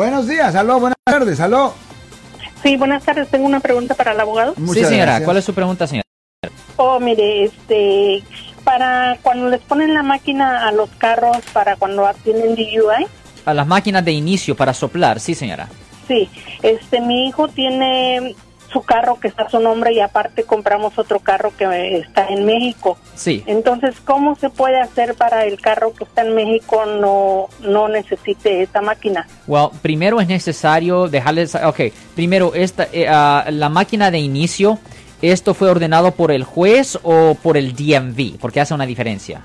Buenos días, aló, buenas tardes, aló. Sí, buenas tardes. Tengo una pregunta para el abogado. sí, señora. ¿Cuál es su pregunta, señora? Oh, mire, este, para cuando les ponen la máquina a los carros, para cuando tienen DUI. A las máquinas de inicio para soplar, sí, señora. Sí, este, mi hijo tiene su carro que está a su nombre y aparte compramos otro carro que está en México. Sí. Entonces, ¿cómo se puede hacer para el carro que está en México no, no necesite esta máquina? Well, primero es necesario dejarles, ok, primero esta, eh, ah, la máquina de inicio, ¿esto fue ordenado por el juez o por el DMV? Porque hace una diferencia.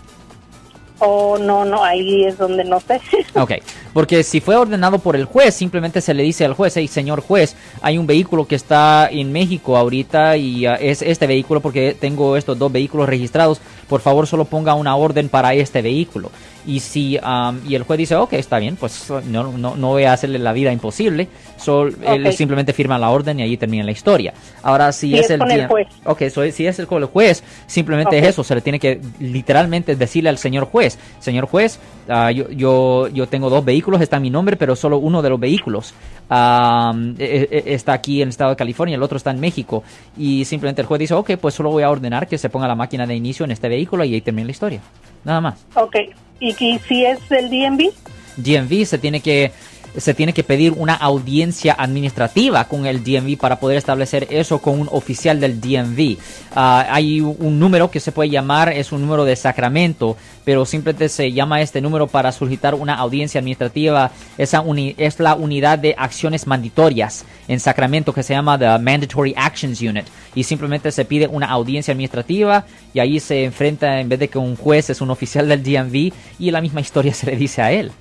Oh, no, no, ahí es donde no sé. ok, porque si fue ordenado por el juez, simplemente se le dice al juez, hey, señor juez, hay un vehículo que está en México ahorita y uh, es este vehículo porque tengo estos dos vehículos registrados, por favor solo ponga una orden para este vehículo. Y si um, y el juez dice, ok, está bien, pues no, no, no voy a hacerle la vida imposible, solo él simplemente firma la orden y ahí termina la historia. Ahora, si, es, el, juez. Ok, si es el con el juez, simplemente es eso, se le tiene que literalmente decirle al señor juez, señor juez, uh, yo, yo, yo tengo dos vehículos, está mi nombre, pero solo uno de los vehículos um, está aquí en el estado de California, el otro está en México. Y simplemente el juez dice, ok, pues solo voy a ordenar que se ponga la máquina de inicio en este vehículo y ahí termina la historia. Nada más. Ok. ¿Y, si es el DMV? DMV se tiene que se tiene que pedir una audiencia administrativa con el DMV para poder establecer eso con un oficial del DMV. Ah, hay un número que se puede llamar, es un número de Sacramento, pero simplemente se llama este número para solicitar una audiencia administrativa. Esa es la unidad de acciones mandatorias en Sacramento que se llama the Mandatory Actions Unit y simplemente se pide una audiencia administrativa y ahí se enfrenta en vez de que un juez es un oficial del DMV y la misma historia se le dice a él.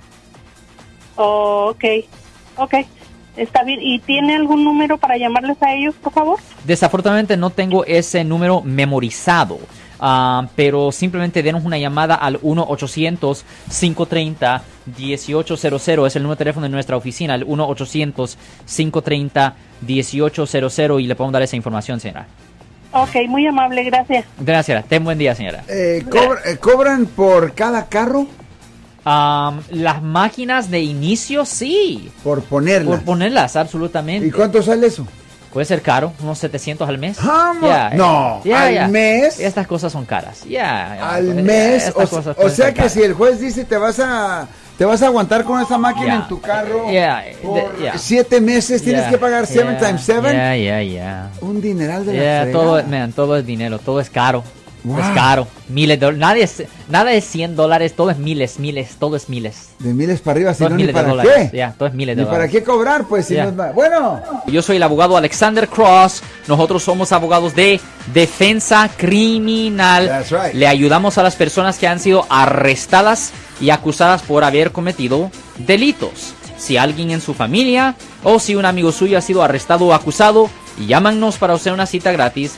Oh, ok, ok. Está bien. ¿Y tiene algún número para llamarles a ellos, por favor? Desafortunadamente no tengo ese número memorizado. Ah, pero simplemente denos una llamada al 1-800-530-1800. Es el número de teléfono de nuestra oficina, el 1-800-530-1800 y le podemos dar esa información, señora. Ok, muy amable, gracias. Gracias, ten buen día, señora. Eh, eh, ¿Cobran por cada carro? Las máquinas de inicio, sí. Por ponerlas. Por ponerlas, absolutamente. ¿Y cuánto sale eso? Puede ser caro, unos 700 al mes. no, al mes. Estas cosas son caras. Ya. al mes. O, sea que si el juez dice te vas a te vas a aguantar con esa máquina en tu carro por siete meses, tienes que pagar 7 times 7. Ya, ya, ya. Un dineral de la todo, todo es dinero, todo es caro. Es caro. Miles de dólares. Nada es 100 dólares, todo es miles, miles, todo es miles. De miles para arriba, si no, miles para dólares. qué. todo es miles de ¿Y para qué cobrar? Pues si no es Bueno. Yo soy el abogado Alexander Cross. Nosotros somos abogados de defensa criminal. Le ayudamos a las personas que han sido arrestadas y acusadas por haber cometido delitos. Si alguien en su familia o si un amigo suyo ha sido arrestado o acusado, llámanos para hacer una cita gratis.